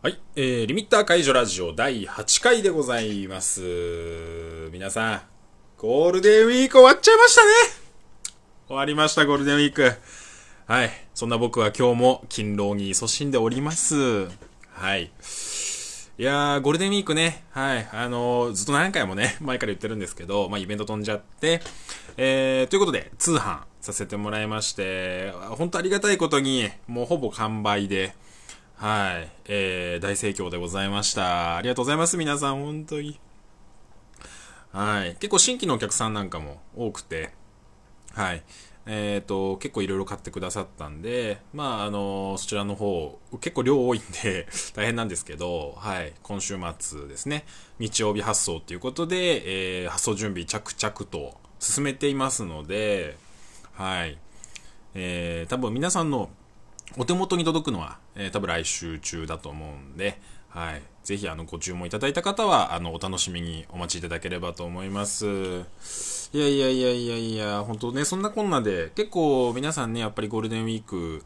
はい、えー、リミッター解除ラジオ第8回でございます。皆さん、ゴールデンウィーク終わっちゃいましたね終わりました、ゴールデンウィーク。はい、そんな僕は今日も勤労に勤しんでおります。はい。いやー、ゴールデンウィークね、はい、あのーずっと何回もね、前から言ってるんですけど、まあ、イベント飛んじゃって、えー、ということで、通販させてもらいまして、本当ありがたいことに、もうほぼ完売で、はい、えー、大盛況でございました。ありがとうございます、皆さん、本当に。はい、結構新規のお客さんなんかも多くて、はい。えっ、と、結構いろいろ買ってくださったんで、まあ、あのそちらの方、結構量多いんで、大変なんですけど、はい、今週末ですね、日曜日発送ということで、えー発送準備着々と進めていますので、はい、えー多分皆さんのお手元に届くのは、えー多分来週中だと思うんで、はい。ぜひ、あの、ご注文いただいた方は、あの、お楽しみにお待ちいただければと思います。いやいやいやいやいや、本当ね、そんなこんなで、結構皆さんね、やっぱりゴールデンウィーク、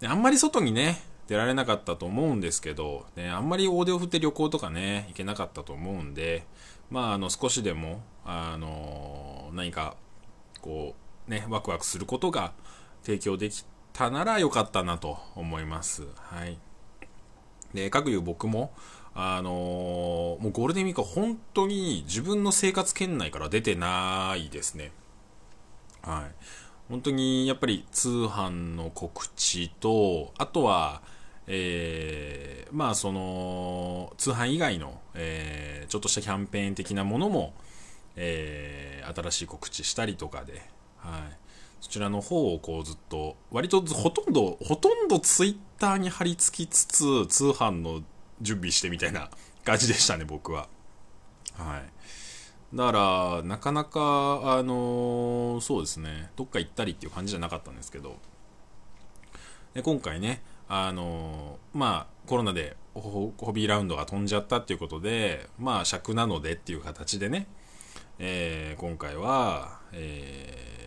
ねあんまり外にね、出られなかったと思うんですけど、ね、あんまり大手を振って旅行とかね、行けなかったと思うんで、まあ、あの、少しでも、あの、何か、こう、ね、ワクワクすることが提供できたなら良かったなと思います。はい。で、かくいう僕も、あのーもうゴールデンウィークは本当に自分の生活圏内から出てないですね。はい。本当にやっぱり通販の告知と、あとは、えー、まあその、通販以外の、えー、ちょっとしたキャンペーン的なものも、えー、新しい告知したりとかで、はい。そちらの方をこうずっと、割とほとんど、ほとんどツイッターに貼り付きつつ、通販の準備してみたいな 感じでしたね、僕は。はい。だから、なかなか、あのーそうですね、どっか行ったりっていう感じじゃなかったんですけど、で今回ね、あのーまあ、コロナでホホビーラウンドが飛んじゃったっていうことで、まあ、尺なのでっていう形でね、えー今回は、えー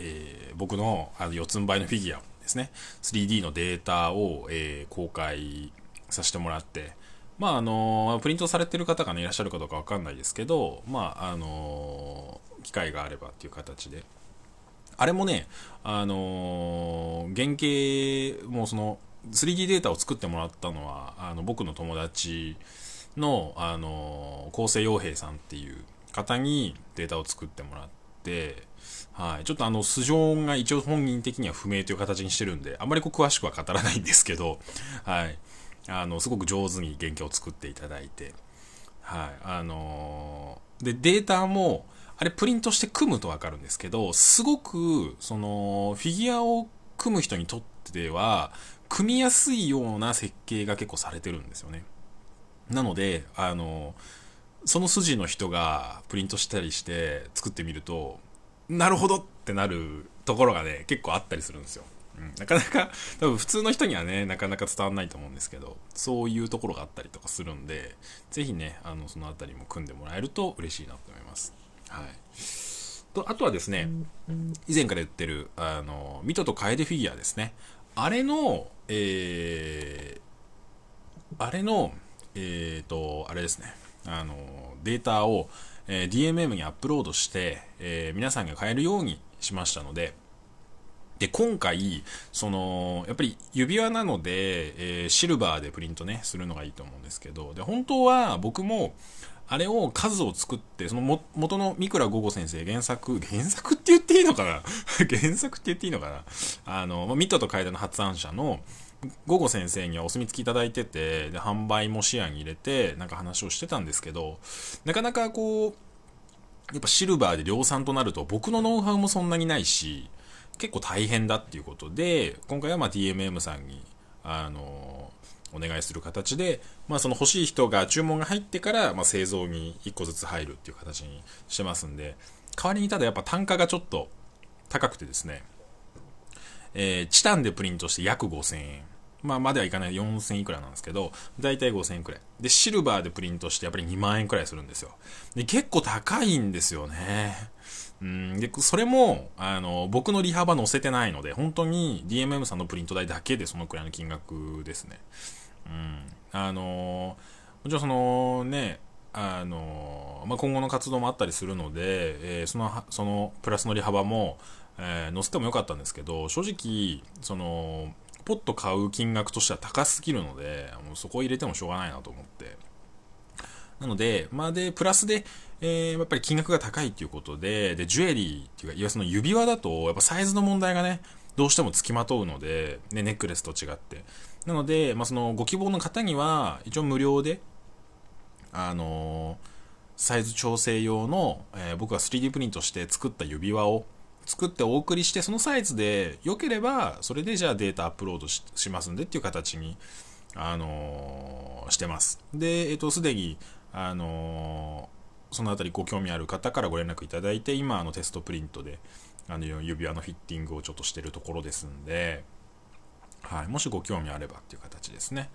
えー僕のあの四つん這いのフィギュアですね。3D のデータを、えー公開させてもらって。まああのプリントされてる方が、ね、いらっしゃるかどうかわかんないですけどまああの機会があればっていう形で。あれもねあの原型もうその 3D データを作ってもらったのはあの僕の友達の、あの構成洋平さんっていう方にデータを作ってもらって、はい、ちょっとあの素性が一応本人的には不明という形にしてるんであまりこう詳しくは語らないんですけど、はい、あのすごく上手に原型を作っていただいて、はい、あのでデータもあれプリントして組むと分かるんですけどすごくそのフィギュアを組む人にとっては組みやすいような設計が結構されてるんですよね。なのであのその筋の人がプリントしたりして作ってみるとなるほどってなるところがね結構あったりするんですよ、うん、なかなか多分普通の人にはねなかなか伝わらないと思うんですけどそういうところがあったりとかするんでぜひねあのそのあたりも組んでもらえると嬉しいなと思います。はい。とあとはですね以前から言ってるあのミトと楓フィギュアですね。あれのえー、あれのえー、とあれですねあのデータを、えー DMM にアップロードして、えー皆さんが買えるようにしましたのでで今回そのやっぱり指輪なので、えーシルバーでプリントねするのがいいと思うんですけどで本当は僕もあれを数を作ってそのも元の三倉午後先生原作 原作って言っていいのかな？原作って言っていいのかな？あのまミットと楓の発案者の午後先生にはお墨付きいただいててで販売も視野に入れてなんか話をしてたんですけどなかなかこうやっぱシルバーで量産となると僕のノウハウもそんなにないし結構大変だっていうことで今回はまあ DMM さんにあのお願いする形で、まあ、その欲しい人が注文が入ってから、まあ、製造に1個ずつ入るっていう形にしてますんで代わりにただやっぱ単価がちょっと高くてですね、えーチタンでプリントして約5000円。まあ、まではいかない4000いくらなんですけど、だいたい5000円くらい。で、シルバーでプリントしてやっぱり2万円くらいするんですよ。で、結構高いんですよね。うん、で、それも、あの、僕の利幅載せてないので、本当に DMM さんのプリント代だけでそのくらいの金額ですね。うん。あの、もちろんそのね、あの、まあ、今後の活動もあったりするので、えー、その、そのプラスの利幅も、えー、載せてもよかったんですけど、正直、その、ポッと買う金額としては高すぎるので、もうそこを入れてもしょうがないなと思って。なので、まあで、プラスで、えー、やっぱり金額が高いっていうことで、で、ジュエリーっていうか、いわゆるその指輪だと、やっぱサイズの問題がね、どうしても付きまとうので、ね、ネックレスと違って。なので、まあ、そのご希望の方には、一応無料で、あのー、サイズ調整用の、えー、僕が 3D プリントして作った指輪を作ってお送りして、そのサイズで良ければ、それでじゃあデータアップロードしますんでっていう形に、あのー、してます。で、えっ、と、すでに、あのそのあたりご興味ある方からご連絡いただいて、今、あの、テストプリントで、あの、指輪のフィッティングをちょっとしてるところですんで、はい、もしご興味あればっていう形ですね。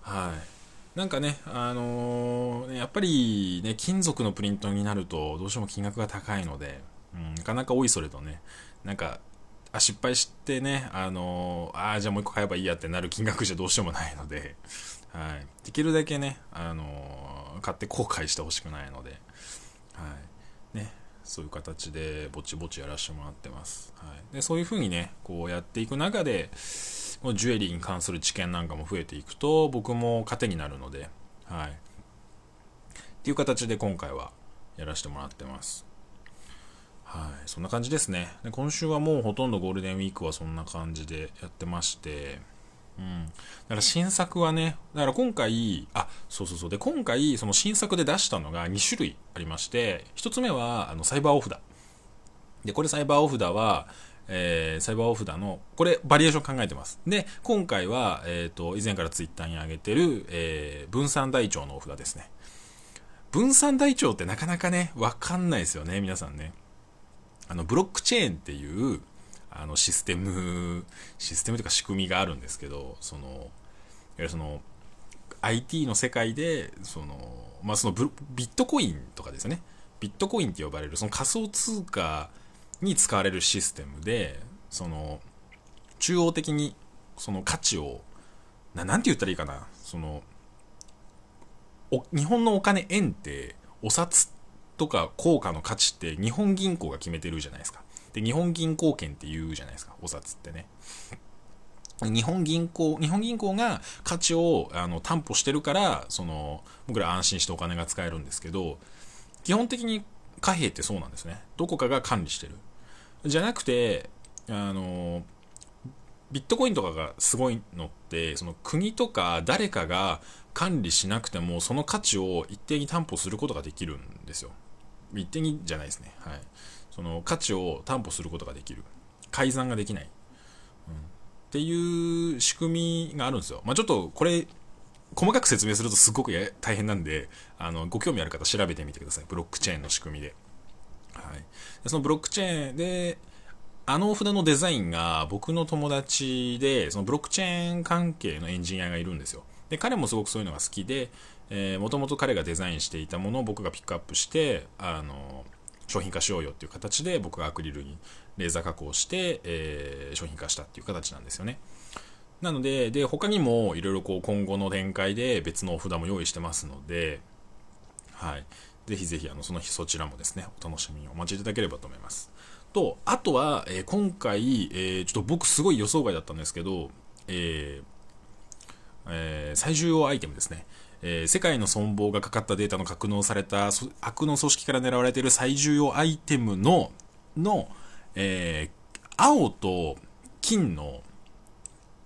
はい。なんかね、あのー、やっぱりね、金属のプリントになると、どうしても金額が高いので、うん、なかなかおいそれとね、なんか、あ失敗してね、あのー、ああ、じゃあもう一個買えばいいやってなる金額じゃどうしてもないので、はい。できるだけね、あのー、買って後悔してほしくないので、はい。ね、そういう形でぼちぼちやらせてもらってます。はい。で、そういう風にね、こうやっていく中で、このジュエリーに関する知見なんかも増えていくと、僕も糧になるので、はい。っていう形で今回はやらせてもらってます。はい、そんな感じですねで。今週はもうほとんどゴールデンウィークはそんな感じでやってまして、うん。だから新作はね、だから今回、あ、そうそうそう。で、今回、その新作で出したのが2種類ありまして、1つ目は、あの、サイバーオフだ。で、これサイバーオフだは、えー、サイバーオフだの、これ、バリエーション考えてます。で、今回は、えっ、ー、と、以前からツイッターに上げてる、えー、分散台帳のお札ですね。分散台帳ってなかなかね、わかんないですよね、皆さんね。あの、ブロックチェーンっていう、あの、システム、システムというか仕組みがあるんですけど、その、いわゆるその、IT の世界で、その、まあ、そのビットコインとかですね。ビットコインって呼ばれる、その仮想通貨に使われるシステムで、その、中央的に、その価値を、ななんて言ったらいいかな、その、日本のお金円って、お札っとか効果の価値って日本銀行が決めてるじゃないですか。で、日本銀行券って言うじゃないですか、お札ってね。日本銀行、日本銀行が価値をあの担保してるから、その、僕ら安心してお金が使えるんですけど、基本的に貨幣ってそうなんですね。どこかが管理してる。じゃなくて、あの、ビットコインとかがすごいのって、その国とか誰かが管理しなくても、その価値を一定に担保することができるんですよ。一定にじゃないですね。はい。その価値を担保することができる。改ざんができない。うん、っていう仕組みがあるんですよ。まあ、ちょっとこれ、細かく説明するとすごく大変なんで、あの、ご興味ある方調べてみてください。ブロックチェーンの仕組みで。はい。でそのブロックチェーンで、あの札のデザインが僕の友達で、そのブロックチェーン関係のエンジニアがいるんですよ。で、彼もすごくそういうのが好きで、えもともと彼がデザインしていたものを僕がピックアップして、あの、商品化しようよっていう形で僕がアクリルにレーザー加工して、えー、商品化したっていう形なんですよね。なので、で、他にもいろいろこう今後の展開で別のお札も用意してますので、はい。ぜひぜひあのその日そちらもですね、お楽しみにお待ちいただければと思います。と、あとは、えー、今回、えー、ちょっと僕すごい予想外だったんですけど、えーえー、最重要アイテムですね。えー、世界の存亡がかかったデータの格納された悪の組織から狙われている最重要アイテムの、の、えー、青と金の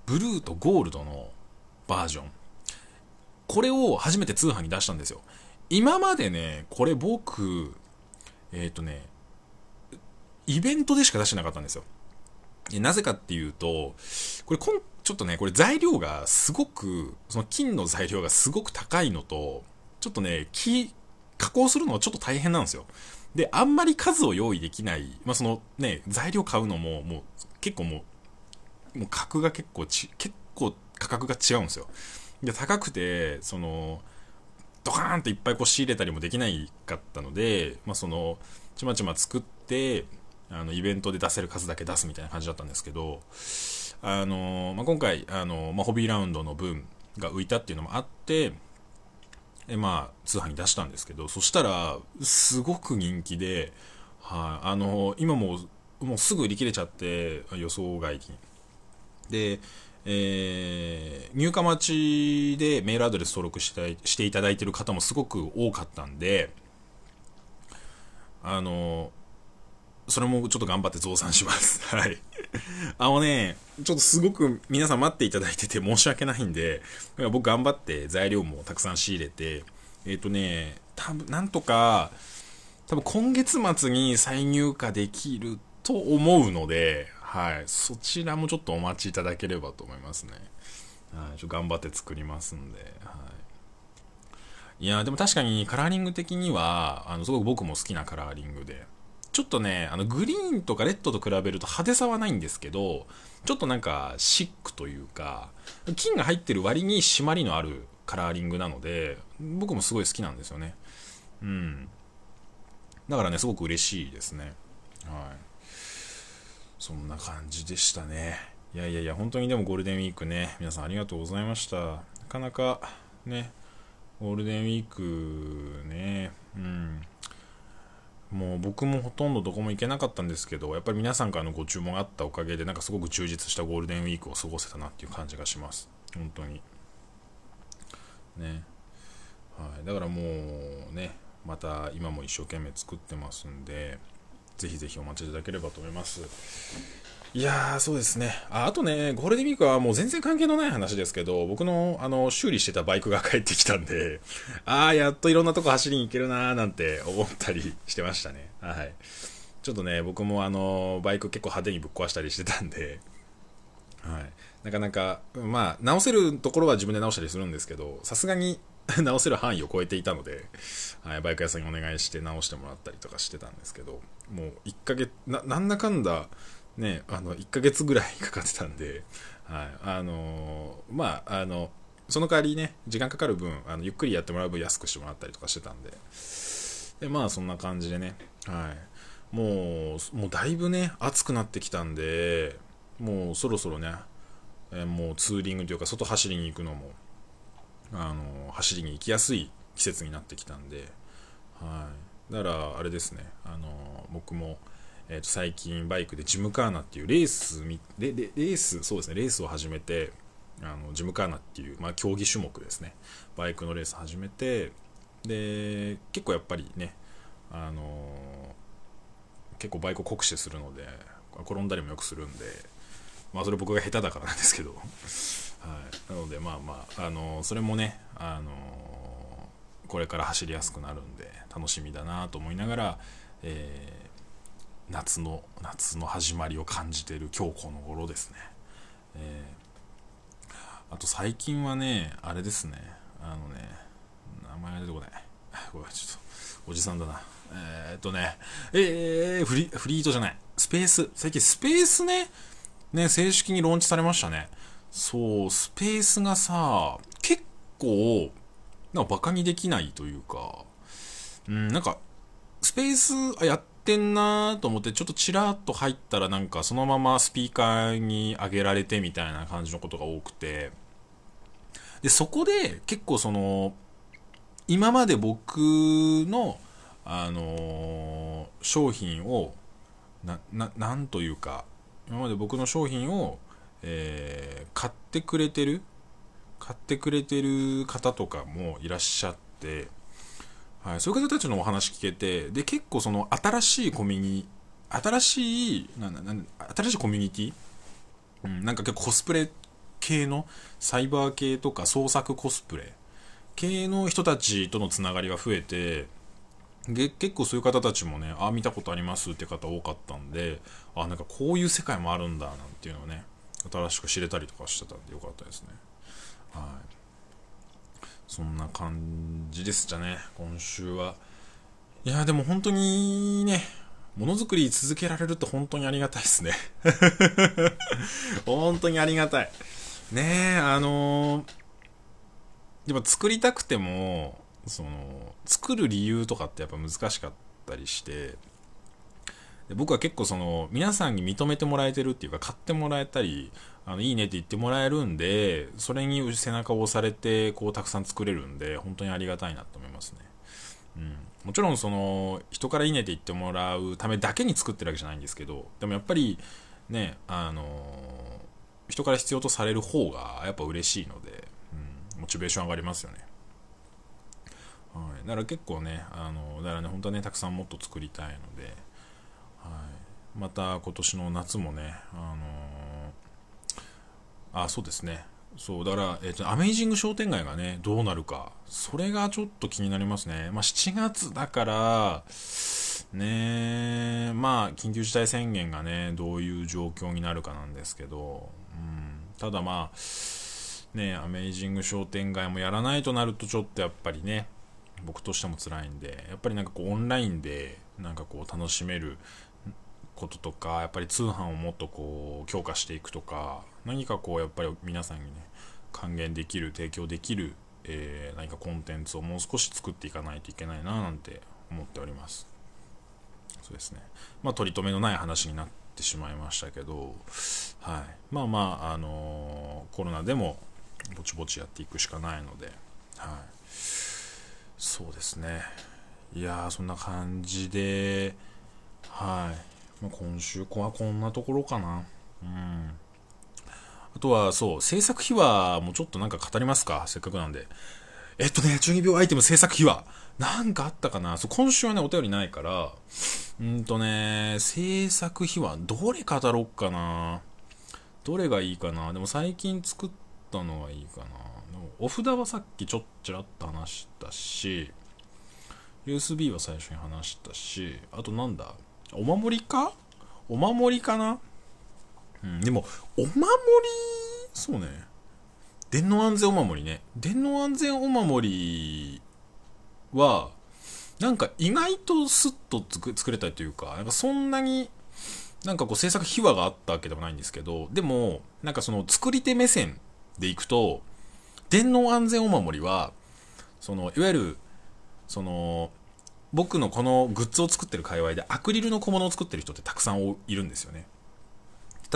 ブルーとゴールドのバージョン。これを初めて通販に出したんですよ。今までね、これ僕、えっ、ー、とね、イベントでしか出してなかったんですよ。なぜかっていうと、これこん、ちょっとね、これ材料がすごく、その金の材料がすごく高いのと、ちょっとね、木、加工するのはちょっと大変なんですよ。で、あんまり数を用意できない、まあ、そのね、材料買うのも、もう結構もう、もう格が結構ち、結構価格が違うんですよ。で、高くて、その、ドカーンといっぱいこう仕入れたりもできないかったので、まあ、その、ちまちま作って、あの、イベントで出せる数だけ出すみたいな感じだったんですけど、あの、まあ、今回、あの、まあ、ホビーラウンドの分が浮いたっていうのもあって、えまあ、通販に出したんですけど、そしたら、すごく人気で、はい、あの、今も、もうすぐ売り切れちゃって、予想外に。で、えー、入荷待ちでメールアドレス登録してしていただいてる方もすごく多かったんで、あの、それもちょっと頑張って増産します。はい。あのね、ちょっとすごく皆さん待っていただいてて申し訳ないんで、僕頑張って材料もたくさん仕入れて、えっ、ー、とね、多分なんとか、多分今月末に再入荷できると思うので、はい、そちらもちょっとお待ちいただければと思いますね。はい、ちょっと頑張って作りますんで、はい。いや、でも確かにカラーリング的には、あの、すごく僕も好きなカラーリングで、ちょっとね、あの、グリーンとかレッドと比べると派手さはないんですけど、ちょっとなんかシックというか、金が入ってる割に締まりのあるカラーリングなので、僕もすごい好きなんですよね。うん。だからね、すごく嬉しいですね。はい。そんな感じでしたね。いやいやいや、本当にでもゴールデンウィークね、皆さんありがとうございました。なかなかね、ゴールデンウィークね、うん。もう僕もほとんどどこも行けなかったんですけど、やっぱり皆さんからのご注文があったおかげで、なんかすごく充実したゴールデンウィークを過ごせたなっていう感じがします。本当に。ね。はい。だからもうね、また今も一生懸命作ってますんで、ぜひぜひお待ちいただければと思います。いやー、そうですね。ああとね、ゴールデンウィークはもう全然関係のない話ですけど、僕の、あの、修理してたバイクが帰ってきたんで、ああ、やっといろんなとこ走りに行けるなーなんて思ったりしてましたね。はい。ちょっとね、僕もあの、バイク結構派手にぶっ壊したりしてたんで、はい。なかなか、まあ、直せるところは自分で直したりするんですけど、さすがに 直せる範囲を超えていたので、はい、バイク屋さんにお願いして直してもらったりとかしてたんですけど、もう1ヶ月、ななんだかんだ、ね、あの、1ヶ月ぐらいかかってたんで、はい、あのー、まあ、あの、その代わりね、時間かかる分、あのゆっくりやってもらう分安くしてもらったりとかしてたんで、で、まあ、そんな感じでね、はい、もう、もうだいぶね、暑くなってきたんで、もうそろそろね、え、もうツーリングというか、外走りに行くのも、あの走りに行きやすい季節になってきたんで、はい、だからあれですね、あの僕も、えー、と最近バイクでジムカーナっていうレースレレースそうですねレースを始めてあのジムカーナっていう、まあ、競技種目ですね。バイクのレース始めてで結構やっぱりねあの結構バイクを酷使するので転んだりもよくするんでまあそれ僕が下手だからなんですけど。はい、なのでまあまあ、あのー、それもね、あのー、これから走りやすくなるんで楽しみだなと思いながら、えー、夏の夏の始まりを感じてる今日この頃ですね、えーあと最近はねあれですね。あのね名前が出てこない。ごめんちょっとおじさんだな。えー、っとねえー、フリフリートじゃない。スペース。最近スペースねね正式にローンチされましたね。そう、スペースがさ、結構、なんかバカにできないというか、うん、なんか、スペースあやっててんなーと思って、ちょっとチラッと入ったらなんかそのままスピーカーに上げられてみたいな感じのことが多くて、で、そこで結構その、今まで僕の、あのー、商品を、な、な、なんというか、今まで僕の商品を、えー、買ってくれてる買ってくれてる方とかもいらっしゃって、はい、そういう方たちのお話聞けて、で、結構その新しいコミュニ、新しい、なな新しいコミュニティ？うん、なんか結構コスプレ系の、サイバー系とか創作コスプレ系の人たちとのつながりが増えて、で結構そういう方たちもね、ああ、見たことありますって方多かったんで、あなんかこういう世界もあるんだなんていうのをね、新しく知れたりとかしてたんでよかったですね。はい。そんな感じでしたね今週は。いやでも本当にねものづくり続けられると本当にありがたいですね。本当にありがたい。ねえ、あのー、でも作りたくても、その、作る理由とかってやっぱ難しかったりして、で僕は結構その、皆さんに認めてもらえてるっていうか、買ってもらえたり、あの、いいねって言ってもらえるんで、それに背中を押されて、こう、たくさん作れるんで、本当にありがたいなと思いますね。うん。もちろんその、人からいいねって言ってもらうためだけに作ってるわけじゃないんですけど、でもやっぱり、ね、あの人から必要とされる方がやっぱ嬉しいので、うん、モチベーション上がりますよね。はい、だから結構ね、あのだからね、本当はね、たくさんもっと作りたいの、また今年の夏もね、あのあ、そうですね、そう、だから、えっ、と、アメイジング商店街がね、どうなるか、それがちょっと気になりますね。まあ、7月だから、ねまあ、緊急事態宣言がね、どういう状況になるかなんですけど、うん、ただまあ、ね、アメイジング商店街もやらないとなるとちょっとやっぱりね、僕としても辛いんで、やっぱりなんかこうオンラインでなんかこう楽しめることとか、やっぱり通販をもっとこう強化していくとか、何かこうやっぱり皆さんにね、還元できる、提供できる、えー、何かコンテンツをもう少し作っていかないといけないななんて思っております。そうですね。まあ、取り留めのない話になってしまいましたけど、はい。まあまあ、あのー、コロナでもぼちぼちやっていくしかないので、はい。そうですね。いや、そんな感じで、はい。ま、今週はこんなところかな。うん。あとは、そう、制作秘話もちょっとなんか語りますか？せっかくなんで。えっとね、中二病アイテム制作秘話。なんかあったかな？そう、今週はね、お便りないから、うんとね、制作秘話、どれ語ろっかな？どれがいいかな？でも最近作ったのはいいかなお札はさっきちょっちらっと話したし、USB は最初に話したし、あとなんだ？お守りか？お守りかな？うん、でも、お守り、そうね。電脳安全お守りね。電脳安全お守りは、なんか意外とスッと作れたりというか、なんかそんなに、なんかこう制作秘話があったわけでもないんですけど、でも、なんかその作り手目線でいくと、電脳安全お守りは、その、いわゆる、その、僕のこのグッズを作ってる界隈でアクリルの小物を作ってる人ってたくさんいるんですよね。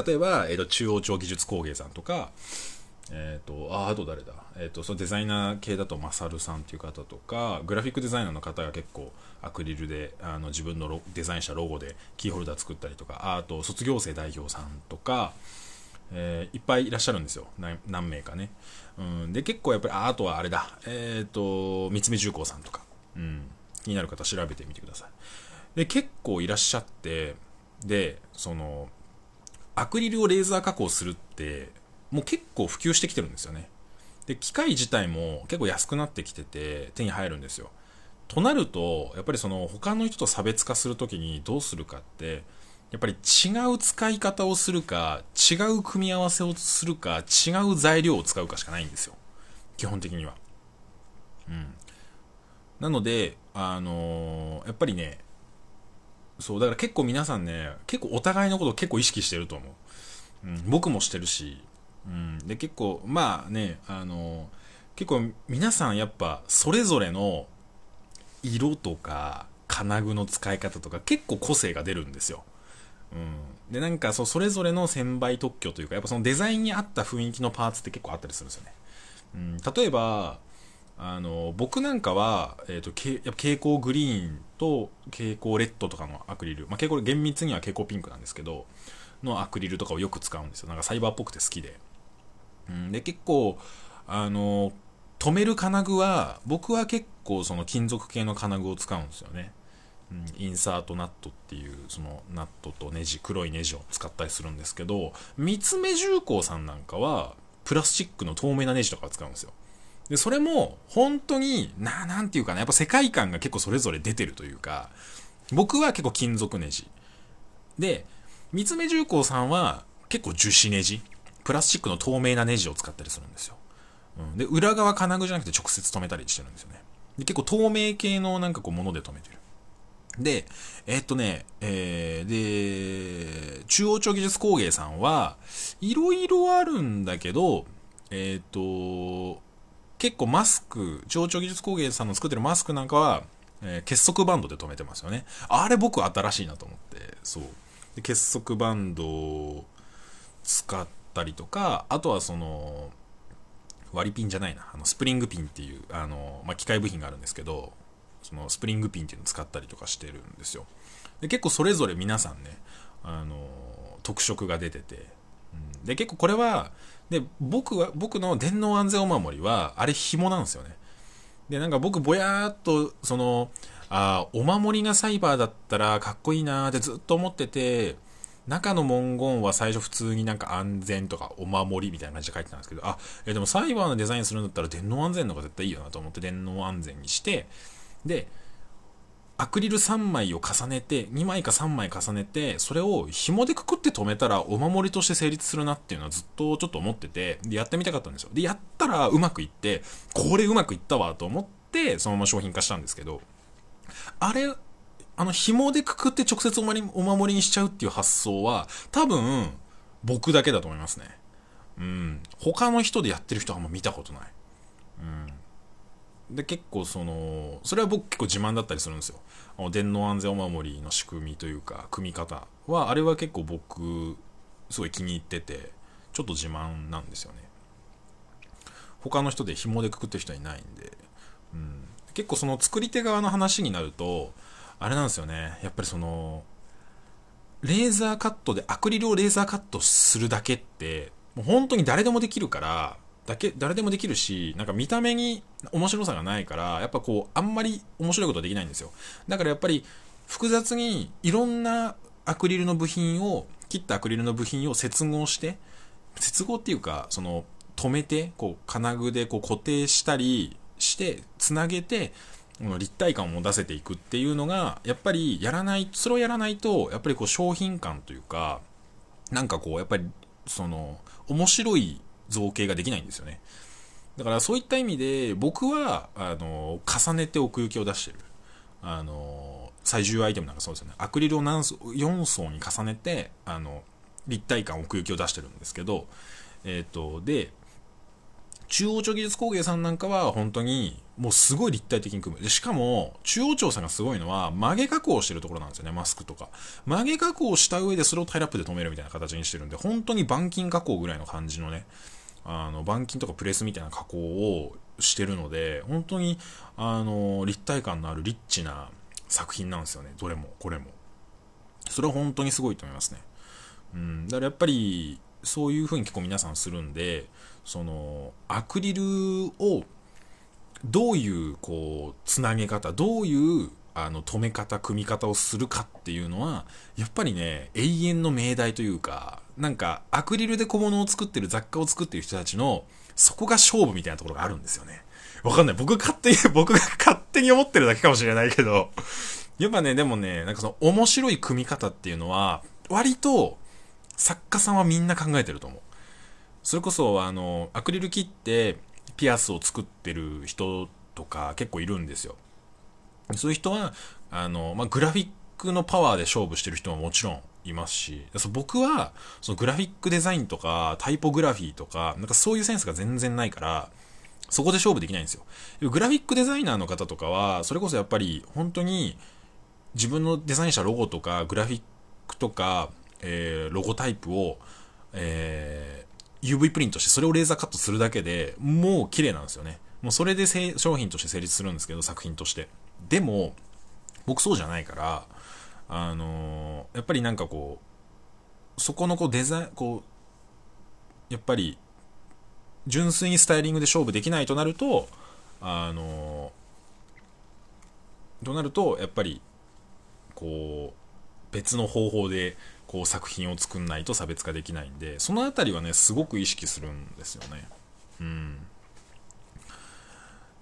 例えば、えーと、中央町技術工芸さんとか、えっ、ー、と、あ、あと誰だ？えっ、ー、と、そのデザイナー系だと、マサルさんっていう方とか、グラフィックデザイナーの方が結構アクリルで、あの、自分のデザインしたロゴでキーホルダー作ったりとか、あと、卒業生代表さんとか、えー、いっぱいいらっしゃるんですよ。何名かね。うん。で、結構やっぱり、ああとはあれだ。えっ、ー、と、三菱重工さんとか。うん。気になる方調べてみてください。で、結構いらっしゃって、で、その、アクリルをレーザー加工するって、もう結構普及してきてるんですよね。で、機械自体も結構安くなってきてて、手に入るんですよ。となると、やっぱりその他の人と差別化するときにどうするかって、やっぱり違う使い方をするか、違う組み合わせをするか、違う材料を使うかしかないんですよ。基本的には。うん。なので、あのー、やっぱりね、そう、だから結構皆さんね、結構お互いのことを結構意識してると思う。うん、僕もしてるし、うん、で、結構、まあね、あの、結構皆さんやっぱそれぞれの色とか金具の使い方とか結構個性が出るんですよ。うん。で、なんかそう、それぞれの1000倍特許というか、やっぱそのデザインに合った雰囲気のパーツって結構あったりするんですよね。うん、例えば、あの、僕なんかは、え、ー、と、けやっぱ蛍光グリーンと蛍光レッドとかのアクリル、まあ、蛍光、厳密には蛍光ピンクなんですけど、のアクリルとかをよく使うんですよ。なんかサイバーっぽくて好きで。うん、で、結構、あの、止める金具は、僕は結構その金属系の金具を使うんですよね。うん、インサートナットっていう、そのナットとネジ、黒いネジを使ったりするんですけど、三つ目重工さんなんかは、プラスチックの透明なネジとかを使うんですよ。で、それも、本当に、な、なんていうかな、やっぱ世界観が結構それぞれ出てるというか、僕は結構金属ネジ。で、三つ目重工さんは結構樹脂ネジ。プラスチックの透明なネジを使ったりするんですよ。うん、で、裏側金具じゃなくて直接止めたりしてるんですよね。で、結構透明系のなんかこうもので止めてる。で、えー、っとね、えー、で、中央町技術工芸さんは、いろいろあるんだけど、えっ、と、結構マスク、上長技術工芸さんの作ってるマスクなんかは、えー結束バンドで留めてますよね。あれ僕新しいなと思って、そう。で結束バンドを使ったりとか、あとはその、割りピンじゃないな、あのスプリングピンっていう、あの、まあ、機械部品があるんですけど、そのスプリングピンっていうのを使ったりとかしてるんですよ。で結構それぞれ皆さんね、あの、特色が出てて、うんで結構これはで僕は僕の電脳安全お守りはあれ紐なんですよね。でなんか僕ぼやーっとそのあお守りがサイバーだったらかっこいいなーってずっと思ってて中の文言は最初普通になんか安全とかお守りみたいな感じで書いてたんですけどあえでもサイバーのデザインするんだったら電脳安全の方が絶対いいよなと思って電脳安全にしてでアクリル3枚を重ねて、2枚か3枚重ねて、それを紐でくくって止めたらお守りとして成立するなっていうのはずっとちょっと思ってて、で、やってみたかったんですよ。で、やったらうまくいって、これうまくいったわと思って、そのまま商品化したんですけど、あれ、あの、紐でくくって直接お守りお守りにしちゃうっていう発想は、多分、僕だけだと思いますね。うん。他の人でやってる人はあんま見たことない。うんで結構そのそれは僕結構自慢だったりするんですよ。あの電脳安全お守りの仕組みというか組み方はあれは結構僕すごい気に入っててちょっと自慢なんですよね。他の人で紐でくくってる人はいないんで、うん、結構その作り手側の話になるとあれなんですよね。やっぱりそのレーザーカットでアクリルをレーザーカットするだけってもう本当に誰でもできるからだけ誰でもできるしなんか見た目に面白さがないからやっぱこうあんまり面白いことはできないんですよ。だからやっぱり複雑にいろんなアクリルの部品を切ったアクリルの部品を接合して接合っていうかその止めてこう金具でこう固定したりしてつなげて立体感を持たせていくっていうのがやっぱりやらないそれをやらないとやっぱりこう商品感というかなんかこうやっぱりその面白い造形ができないんですよね。だからそういった意味で僕はあの重ねて奥行きを出してる。あの最重要アイテムなんかそうですよね。アクリルを何層4層に重ねてあの立体感奥行きを出してるんですけどえっ、とで中央町技術工芸さんなんかは本当にもうすごい立体的に組む。でしかも中央町さんがすごいのは曲げ加工してるところなんですよねマスクとか。曲げ加工した上でそれをタイラップで止めるみたいな形にしてるんで本当に板金加工ぐらいの感じのねあの板金とかプレスみたいな加工をしてるので本当にあの立体感のあるリッチな作品なんですよね。どれもこれも。それは本当にすごいと思いますね。うん、だからやっぱりそういう風に結構皆さんするんでそのアクリルをどういうこうつなげ方どういうあの止め方組み方をするかっていうのはやっぱりね永遠の命題というかなんかアクリルで小物を作ってる雑貨を作ってる人たちのそこが勝負みたいなところがあるんですよね。わかんない。僕勝手に 僕が勝手に思ってるだけかもしれないけど。やっぱねでもねなんかその面白い組み方っていうのは割と作家さんはみんな考えてると思う。それこそあのアクリル切ってピアスを作ってる人とか結構いるんですよ。そういう人はあの、まあ、グラフィックのパワーで勝負してる人ももちろんいますしそ僕はそのグラフィックデザインとかタイポグラフィーとかなんかそういうセンスが全然ないからそこで勝負できないんですよ。グラフィックデザイナーの方とかはそれこそやっぱり本当に自分のデザインしたロゴとかグラフィックとか、えーロゴタイプを、えー UV プリントしてそれをレーザーカットするだけでもう綺麗なんですよね。もうそれで商品として成立するんですけど作品として。でも僕そうじゃないからあのーやっぱりなんかこうそこのこうデザインこうやっぱり純粋にスタイリングで勝負できないとなるとあのーとなるとやっぱりこう別の方法でこう作品を作んないと差別化できないんでそのあたりはねすごく意識するんですよね。うん。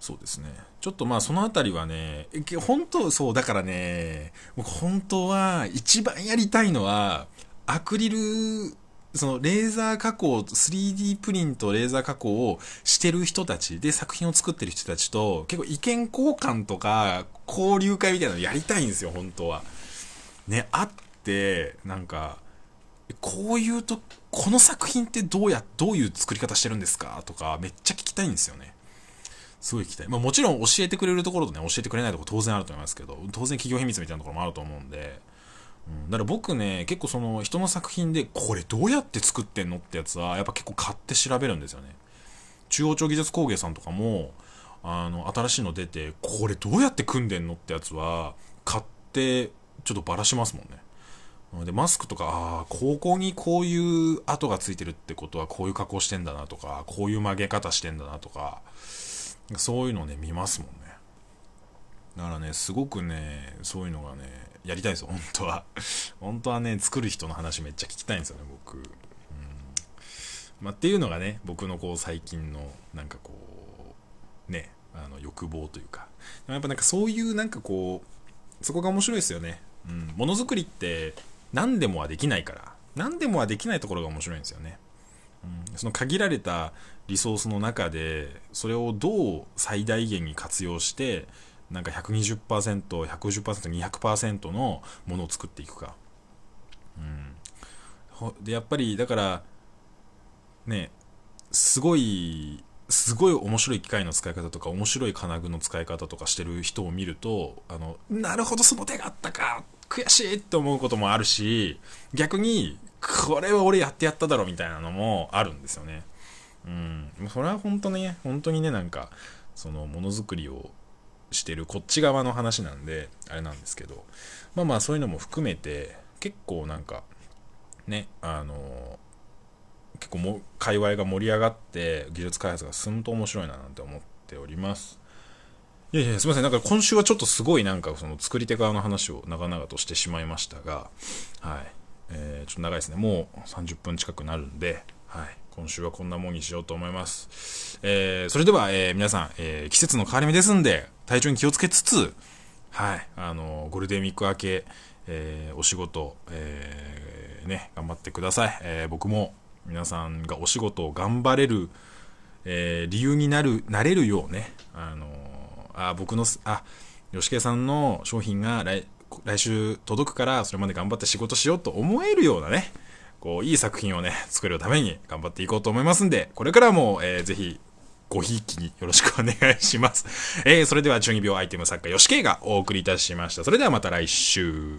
そうですねちょっとまあそのあたりはね本当そうだからね僕本当は一番やりたいのはアクリルそのレーザー加工 3D プリントレーザー加工をしてる人たちで作品を作ってる人たちと結構意見交換とか交流会みたいなのやりたいんですよ本当はね会ってなんかこういうと、この作品ってどうや、どういう作り方してるんですかとか、めっちゃ聞きたいんですよね。すごい聞きたい。まあもちろん教えてくれるところとね、教えてくれないところ当然あると思いますけど、当然企業秘密みたいなところもあると思うんで、うん、だから僕ね、結構その人の作品で、これどうやって作ってんのってやつは、やっぱ結構買って調べるんですよね。中央町技術工芸さんとかも、あの、新しいの出て、これどうやって組んでんのってやつは、買って、ちょっとばらしますもんね。で、マスクとか、ああ、ここにこういう跡がついてるってことはこういう加工してんだなとか、こういう曲げ方してんだなとか、そういうのね、見ますもんね。だからね、すごくね、そういうのがね、やりたいですよ、本当は。本当はね、作る人の話めっちゃ聞きたいんですよね、僕。うん。まあ、っていうのがね、僕のこう、最近の、なんかこう、ね、あの、欲望というか。やっぱなんかそういうなんかこう、そこが面白いですよね。うん。ものづくりって、何でもはできないから、何でもはできないところが面白いんですよね。その限られたリソースの中で、それをどう最大限に活用して、なんか120%、150%、200%のものを作っていくか。うん。で、やっぱり、だから、ね、すごい、すごい面白い機械の使い方とか、面白い金具の使い方とかしてる人を見ると、あの、なるほど、その手があったか悔しいって思うこともあるし、逆に、これは俺やってやっただろみたいなのもあるんですよね。うん。それは本当ね、本当にね、なんか、そのものづくりをしてるこっち側の話なんで、あれなんですけど、まあまあそういうのも含めて、結構なんか、ね、あの結構も、界隈が盛り上がって、技術開発が進むと面白いななんて思っております。いやいや、すみません。なんか今週はちょっとすごいなんかその作り手側の話を長々としてしまいましたが、はい。ちょっと長いですね。もう30分近くなるんで、はい。今週はこんなもんにしようと思います。えー、それでは、えー、皆さん、えー、季節の変わり目ですんで、体調に気をつけつつ、はい。あの、ゴールデンウィーク明け、えー、お仕事、えー、ね、頑張ってください。えー、僕も皆さんがお仕事を頑張れる、えー、理由になる、なれるようね、あのあ僕の、あ、吉家さんの商品が来来週届くから、それまで頑張って仕事しようと思えるようなね、こう、いい作品をね、作るために頑張っていこうと思いますんで、これからも、えー、ぜひ、ごひいきによろしくお願いします。えー、それでは、中二病アイテム作家、吉慶がお送りいたしました。それではまた来週。